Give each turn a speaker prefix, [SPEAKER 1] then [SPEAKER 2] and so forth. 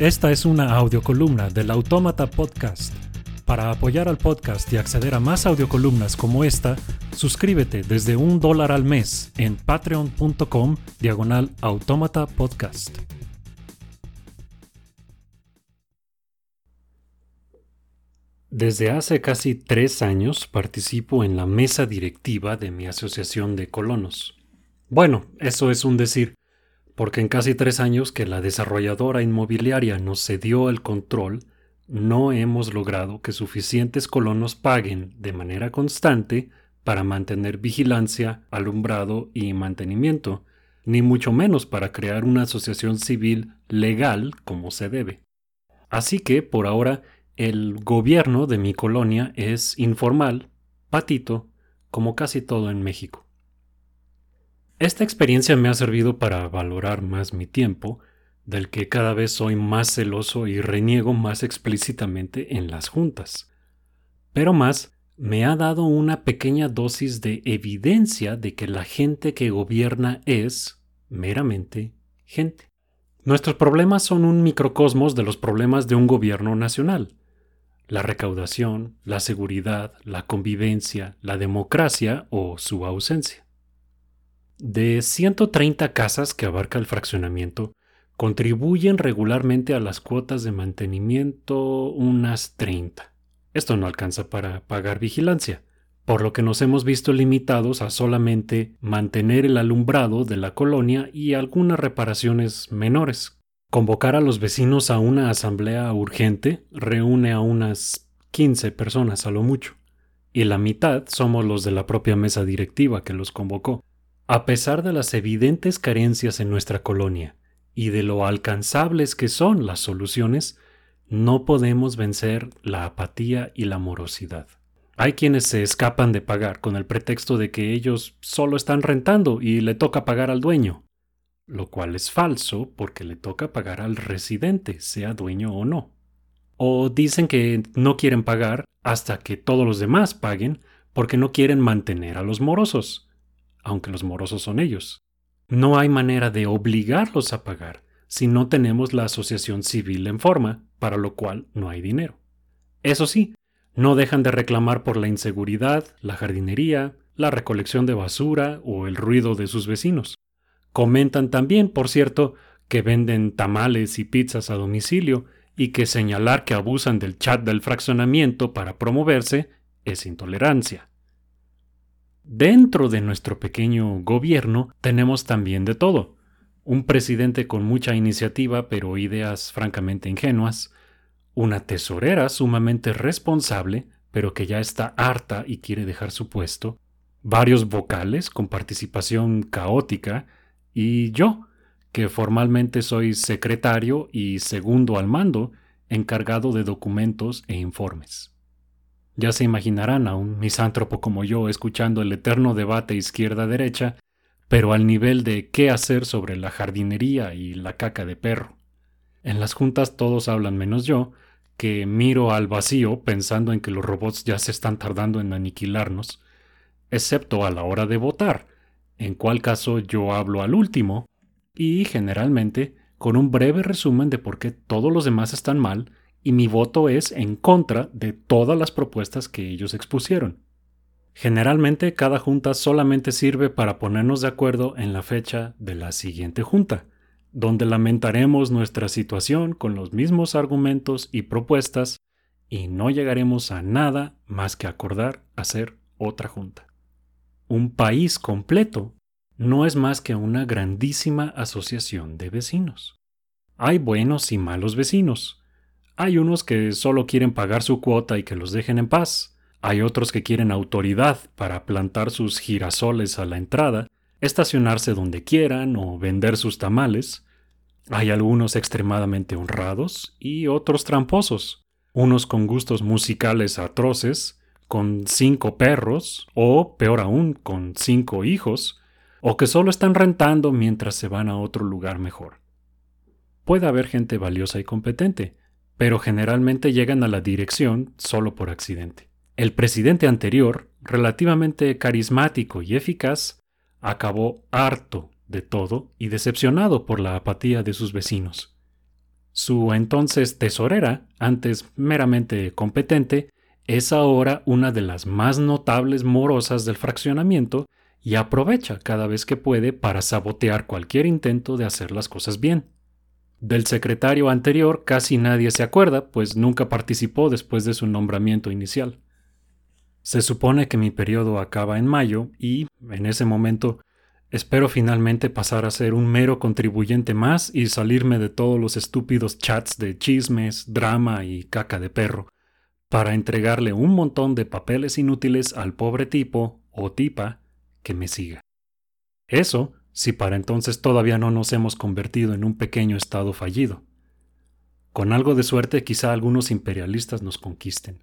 [SPEAKER 1] Esta es una audiocolumna del Autómata Podcast. Para apoyar al podcast y acceder a más audiocolumnas como esta, suscríbete desde un dólar al mes en patreon.com diagonal autómata podcast. Desde hace casi tres años participo en la mesa directiva de mi asociación de colonos. Bueno, eso es un decir, porque en casi tres años que la desarrolladora inmobiliaria nos cedió el control, no hemos logrado que suficientes colonos paguen de manera constante para mantener vigilancia, alumbrado y mantenimiento, ni mucho menos para crear una asociación civil legal como se debe. Así que, por ahora, el gobierno de mi colonia es informal, patito, como casi todo en México. Esta experiencia me ha servido para valorar más mi tiempo, del que cada vez soy más celoso y reniego más explícitamente en las juntas. Pero más, me ha dado una pequeña dosis de evidencia de que la gente que gobierna es, meramente, gente. Nuestros problemas son un microcosmos de los problemas de un gobierno nacional. La recaudación, la seguridad, la convivencia, la democracia o su ausencia. De 130 casas que abarca el fraccionamiento, contribuyen regularmente a las cuotas de mantenimiento unas 30. Esto no alcanza para pagar vigilancia, por lo que nos hemos visto limitados a solamente mantener el alumbrado de la colonia y algunas reparaciones menores. Convocar a los vecinos a una asamblea urgente reúne a unas 15 personas a lo mucho, y la mitad somos los de la propia mesa directiva que los convocó. A pesar de las evidentes carencias en nuestra colonia y de lo alcanzables que son las soluciones, no podemos vencer la apatía y la morosidad. Hay quienes se escapan de pagar con el pretexto de que ellos solo están rentando y le toca pagar al dueño, lo cual es falso porque le toca pagar al residente, sea dueño o no. O dicen que no quieren pagar hasta que todos los demás paguen porque no quieren mantener a los morosos aunque los morosos son ellos. No hay manera de obligarlos a pagar si no tenemos la asociación civil en forma, para lo cual no hay dinero. Eso sí, no dejan de reclamar por la inseguridad, la jardinería, la recolección de basura o el ruido de sus vecinos. Comentan también, por cierto, que venden tamales y pizzas a domicilio y que señalar que abusan del chat del fraccionamiento para promoverse es intolerancia. Dentro de nuestro pequeño gobierno tenemos también de todo. Un presidente con mucha iniciativa pero ideas francamente ingenuas, una tesorera sumamente responsable pero que ya está harta y quiere dejar su puesto, varios vocales con participación caótica y yo, que formalmente soy secretario y segundo al mando, encargado de documentos e informes. Ya se imaginarán a un misántropo como yo escuchando el eterno debate izquierda-derecha, pero al nivel de qué hacer sobre la jardinería y la caca de perro. En las juntas todos hablan menos yo, que miro al vacío pensando en que los robots ya se están tardando en aniquilarnos, excepto a la hora de votar, en cual caso yo hablo al último, y generalmente con un breve resumen de por qué todos los demás están mal y mi voto es en contra de todas las propuestas que ellos expusieron. Generalmente cada junta solamente sirve para ponernos de acuerdo en la fecha de la siguiente junta, donde lamentaremos nuestra situación con los mismos argumentos y propuestas y no llegaremos a nada más que acordar hacer otra junta. Un país completo no es más que una grandísima asociación de vecinos. Hay buenos y malos vecinos, hay unos que solo quieren pagar su cuota y que los dejen en paz. Hay otros que quieren autoridad para plantar sus girasoles a la entrada, estacionarse donde quieran o vender sus tamales. Hay algunos extremadamente honrados y otros tramposos, unos con gustos musicales atroces, con cinco perros, o peor aún, con cinco hijos, o que solo están rentando mientras se van a otro lugar mejor. Puede haber gente valiosa y competente, pero generalmente llegan a la dirección solo por accidente. El presidente anterior, relativamente carismático y eficaz, acabó harto de todo y decepcionado por la apatía de sus vecinos. Su entonces tesorera, antes meramente competente, es ahora una de las más notables morosas del fraccionamiento y aprovecha cada vez que puede para sabotear cualquier intento de hacer las cosas bien. Del secretario anterior casi nadie se acuerda, pues nunca participó después de su nombramiento inicial. Se supone que mi periodo acaba en mayo y, en ese momento, espero finalmente pasar a ser un mero contribuyente más y salirme de todos los estúpidos chats de chismes, drama y caca de perro, para entregarle un montón de papeles inútiles al pobre tipo o tipa que me siga. Eso si para entonces todavía no nos hemos convertido en un pequeño estado fallido. Con algo de suerte quizá algunos imperialistas nos conquisten.